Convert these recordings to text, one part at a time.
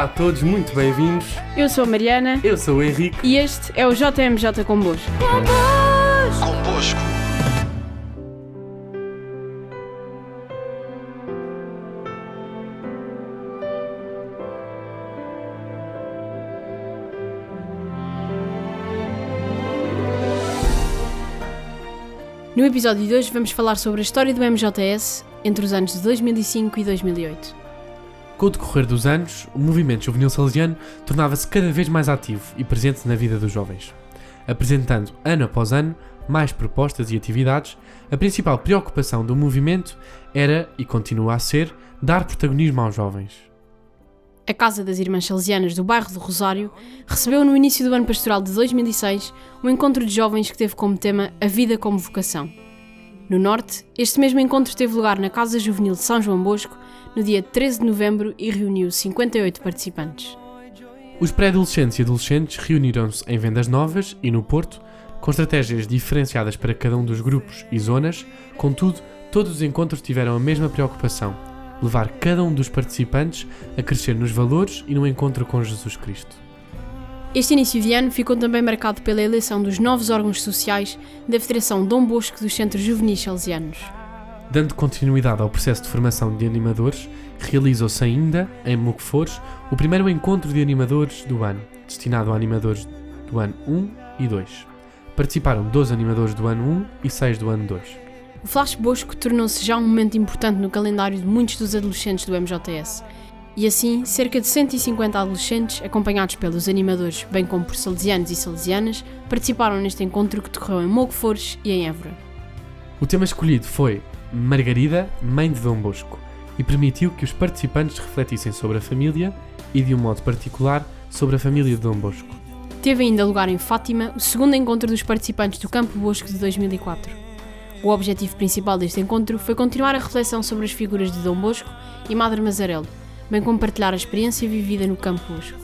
Olá a todos, muito bem-vindos. Eu sou a Mariana Eu sou o Henrique. e este é o JMJ Convosco. Convosco. No episódio de hoje vamos falar sobre a história do MJS entre os anos de 2005 e 2008. Com o decorrer dos anos, o movimento juvenil salesiano tornava-se cada vez mais ativo e presente na vida dos jovens. Apresentando, ano após ano, mais propostas e atividades, a principal preocupação do movimento era, e continua a ser, dar protagonismo aos jovens. A Casa das Irmãs Salesianas do bairro do Rosário recebeu no início do ano pastoral de 2006 um encontro de jovens que teve como tema a vida como vocação. No Norte, este mesmo encontro teve lugar na Casa Juvenil de São João Bosco no dia 13 de novembro e reuniu 58 participantes. Os pré-adolescentes e adolescentes reuniram-se em vendas novas e no Porto, com estratégias diferenciadas para cada um dos grupos e zonas, contudo, todos os encontros tiveram a mesma preocupação: levar cada um dos participantes a crescer nos valores e no encontro com Jesus Cristo. Este início de ano ficou também marcado pela eleição dos novos órgãos sociais da Federação Dom Bosco dos Centros Juvenis Salesianos. Dando continuidade ao processo de formação de animadores, realizou-se ainda, em Moquefores, o primeiro encontro de animadores do ano, destinado a animadores do ano 1 e 2. Participaram 12 animadores do ano 1 e 6 do ano 2. O Flash Bosco tornou-se já um momento importante no calendário de muitos dos adolescentes do MJS. E assim, cerca de 150 adolescentes, acompanhados pelos animadores, bem como por salesianos e salesianas, participaram neste encontro que decorreu em Moguefores e em Évora. O tema escolhido foi Margarida, mãe de Dom Bosco, e permitiu que os participantes refletissem sobre a família e, de um modo particular, sobre a família de Dom Bosco. Teve ainda lugar em Fátima o segundo encontro dos participantes do Campo Bosco de 2004. O objetivo principal deste encontro foi continuar a reflexão sobre as figuras de Dom Bosco e Madre Mazarelo, bem como partilhar a experiência vivida no Campo Bosco.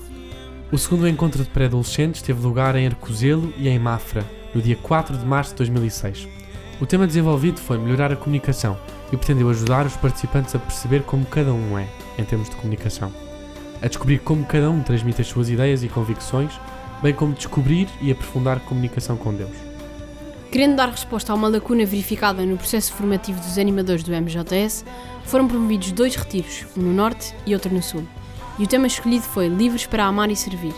O segundo encontro de pré-adolescentes teve lugar em Arcozelo e em Mafra, no dia 4 de março de 2006. O tema desenvolvido foi melhorar a comunicação e pretendeu ajudar os participantes a perceber como cada um é, em termos de comunicação. A descobrir como cada um transmite as suas ideias e convicções, bem como descobrir e aprofundar a comunicação com Deus. Querendo dar resposta a uma lacuna verificada no processo formativo dos animadores do MJS, foram promovidos dois retiros, um no Norte e outro no Sul. E o tema escolhido foi Livros para Amar e Servir.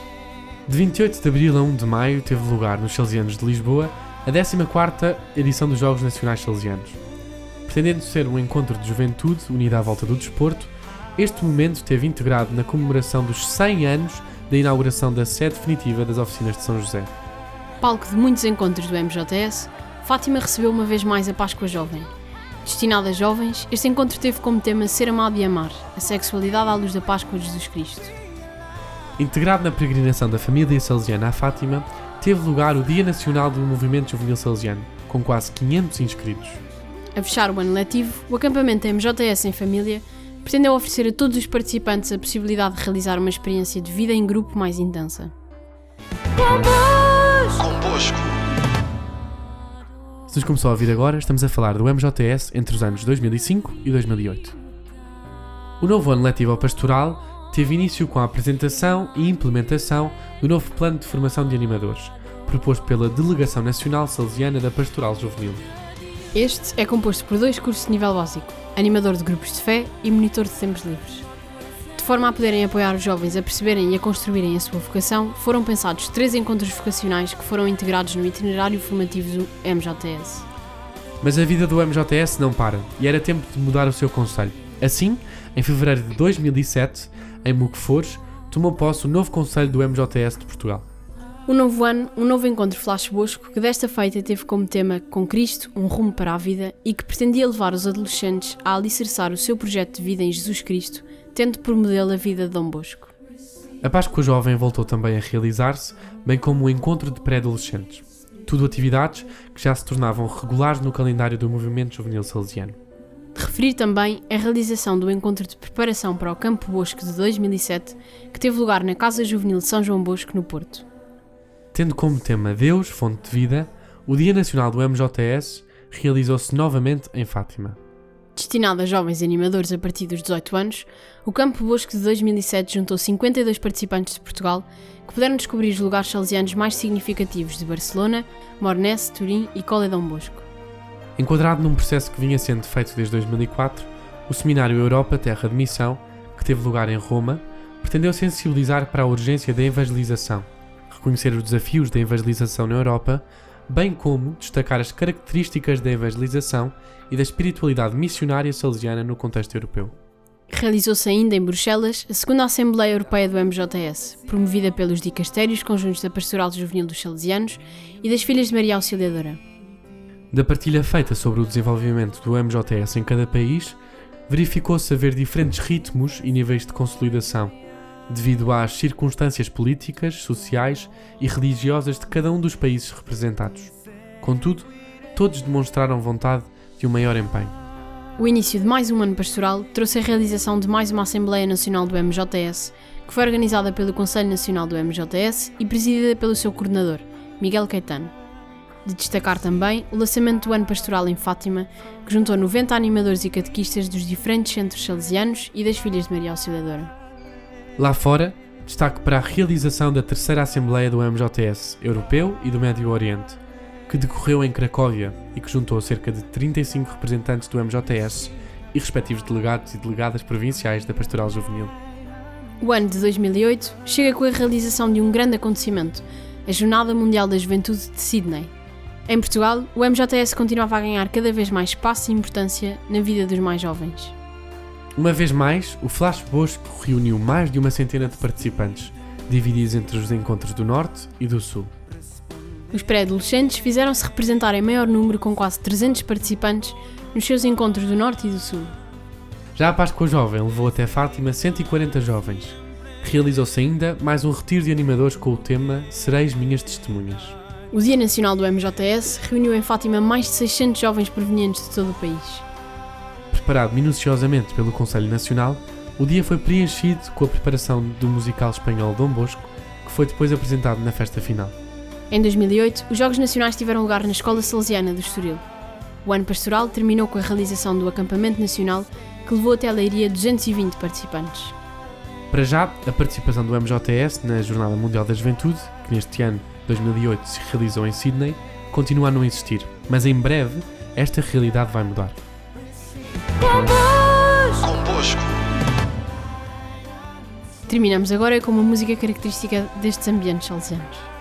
De 28 de abril a 1 de maio teve lugar nos Salesianos de Lisboa a 14ª edição dos Jogos Nacionais Salesianos. Pretendendo ser um encontro de juventude unida à volta do desporto, este momento teve integrado na comemoração dos 100 anos da inauguração da sede definitiva das oficinas de São José. Palco de muitos encontros do MJS, Fátima recebeu uma vez mais a Páscoa Jovem. Destinado a jovens, este encontro teve como tema Ser Amado e Amar, a sexualidade à luz da Páscoa de Jesus Cristo. Integrado na peregrinação da família salesiana à Fátima, teve lugar o Dia Nacional do Movimento Juvenil Salesiano, com quase 500 inscritos. A fechar o ano letivo, o acampamento MJS em família pretendeu oferecer a todos os participantes a possibilidade de realizar uma experiência de vida em grupo mais intensa. Convosco. Se nos começou a ouvir agora, estamos a falar do MJS entre os anos 2005 e 2008. O novo ano letivo ao pastoral teve início com a apresentação e implementação do novo plano de formação de animadores, proposto pela Delegação Nacional Salesiana da Pastoral Juvenil. Este é composto por dois cursos de nível básico, animador de grupos de fé e monitor de tempos livres. De forma a poderem apoiar os jovens a perceberem e a construírem a sua vocação, foram pensados três encontros vocacionais que foram integrados no itinerário formativo do MJS. Mas a vida do MJS não para, e era tempo de mudar o seu conselho. Assim, em fevereiro de 2007, em Moquefores, tomou posse o novo conselho do MJS de Portugal. Um novo ano, um novo encontro Flash Bosco que desta feita teve como tema Com Cristo, um rumo para a vida e que pretendia levar os adolescentes a alicerçar o seu projeto de vida em Jesus Cristo, tendo por modelo a vida de Dom Bosco. A Páscoa Jovem voltou também a realizar-se, bem como o encontro de pré-adolescentes. Tudo atividades que já se tornavam regulares no calendário do movimento juvenil salesiano. Referir também a realização do encontro de preparação para o Campo Bosco de 2007, que teve lugar na Casa Juvenil de São João Bosco, no Porto. Tendo como tema Deus, fonte de vida, o Dia Nacional do MJS realizou-se novamente em Fátima. Destinado a jovens animadores a partir dos 18 anos, o Campo Bosco de 2007 juntou 52 participantes de Portugal que puderam descobrir os lugares salesianos mais significativos de Barcelona, Mornesse, Turim e Colle Dom Bosco. Enquadrado num processo que vinha sendo feito desde 2004, o Seminário Europa Terra de Missão, que teve lugar em Roma, pretendeu sensibilizar para a urgência da evangelização, reconhecer os desafios da evangelização na Europa, bem como destacar as características da evangelização e da espiritualidade missionária salesiana no contexto europeu. Realizou-se ainda em Bruxelas a segunda Assembleia Europeia do MJS, promovida pelos dicastérios conjuntos da Pastoral Juvenil dos Salesianos e das Filhas de Maria Auxiliadora. Da partilha feita sobre o desenvolvimento do MJS em cada país, verificou-se haver diferentes ritmos e níveis de consolidação, devido às circunstâncias políticas, sociais e religiosas de cada um dos países representados. Contudo, todos demonstraram vontade de um maior empenho. O início de mais um ano pastoral trouxe a realização de mais uma Assembleia Nacional do MJS, que foi organizada pelo Conselho Nacional do MJS e presidida pelo seu coordenador, Miguel Caetano. De destacar também o lançamento do Ano Pastoral em Fátima, que juntou 90 animadores e catequistas dos diferentes centros salesianos e das Filhas de Maria Auxiliadora. Lá fora, destaque para a realização da terceira Assembleia do MJS Europeu e do Médio Oriente, que decorreu em Cracóvia e que juntou cerca de 35 representantes do MJS e respectivos delegados e delegadas provinciais da Pastoral Juvenil. O ano de 2008 chega com a realização de um grande acontecimento, a Jornada Mundial da Juventude de Sydney. Em Portugal, o MJS continuava a ganhar cada vez mais espaço e importância na vida dos mais jovens. Uma vez mais, o Flash Bosco reuniu mais de uma centena de participantes, divididos entre os encontros do Norte e do Sul. Os pré-adolescentes fizeram-se representar em maior número com quase 300 participantes nos seus encontros do Norte e do Sul. Já a Páscoa Jovem levou até Fátima 140 jovens. Realizou-se ainda mais um retiro de animadores com o tema Sereis Minhas Testemunhas. O Dia Nacional do MJS reuniu em Fátima mais de 600 jovens provenientes de todo o país. Preparado minuciosamente pelo Conselho Nacional, o dia foi preenchido com a preparação do musical espanhol Dom Bosco, que foi depois apresentado na festa final. Em 2008, os Jogos Nacionais tiveram lugar na Escola Salesiana do Estoril. O ano pastoral terminou com a realização do acampamento nacional, que levou até a Leiria 220 participantes. Para já, a participação do MJS na Jornada Mundial da Juventude, que neste ano, 2008, se realizou em Sydney, continua a não existir, mas em breve esta realidade vai mudar. Convosco. Terminamos agora com uma música característica destes ambientes salesianos.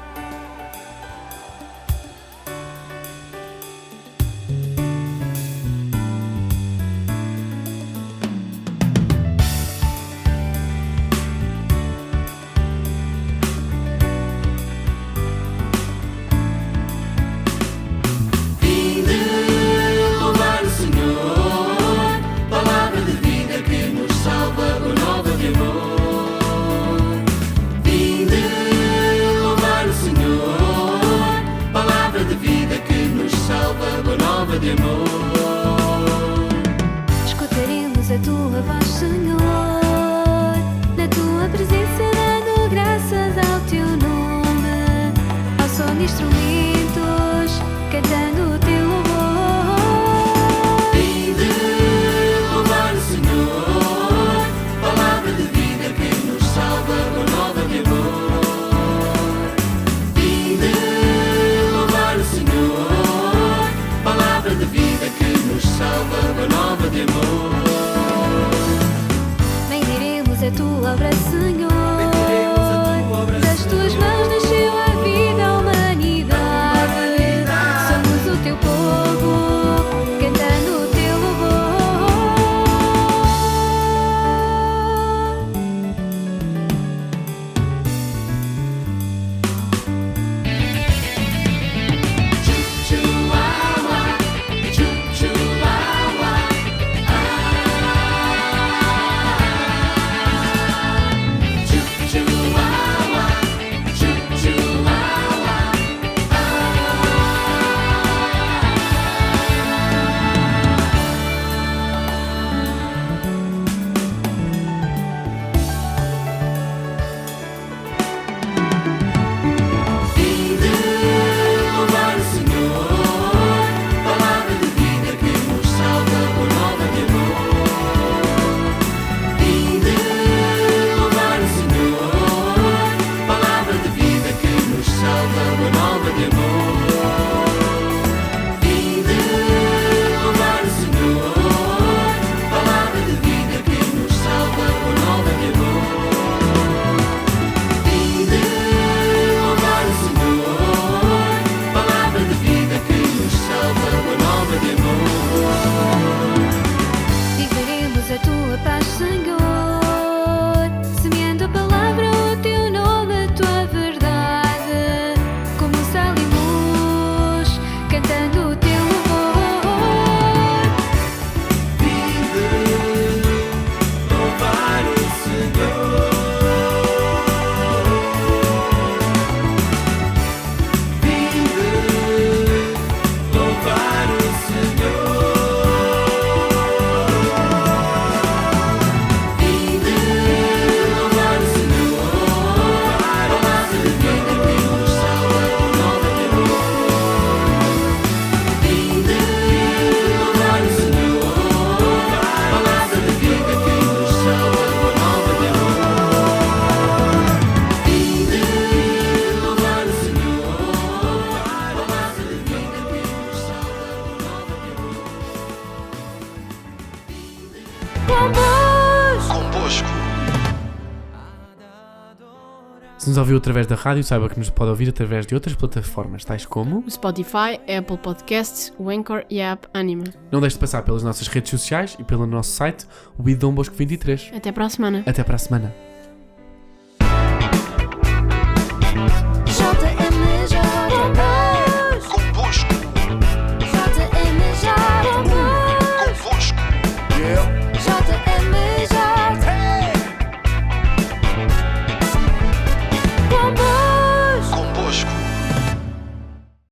Se nos ouviu através da rádio, saiba que nos pode ouvir através de outras plataformas, tais como. O Spotify, Apple Podcasts, o Anchor e a app Anima. Não deixe de passar pelas nossas redes sociais e pelo nosso site, o Bidom Bosco 23. Até para a semana. Até para a semana.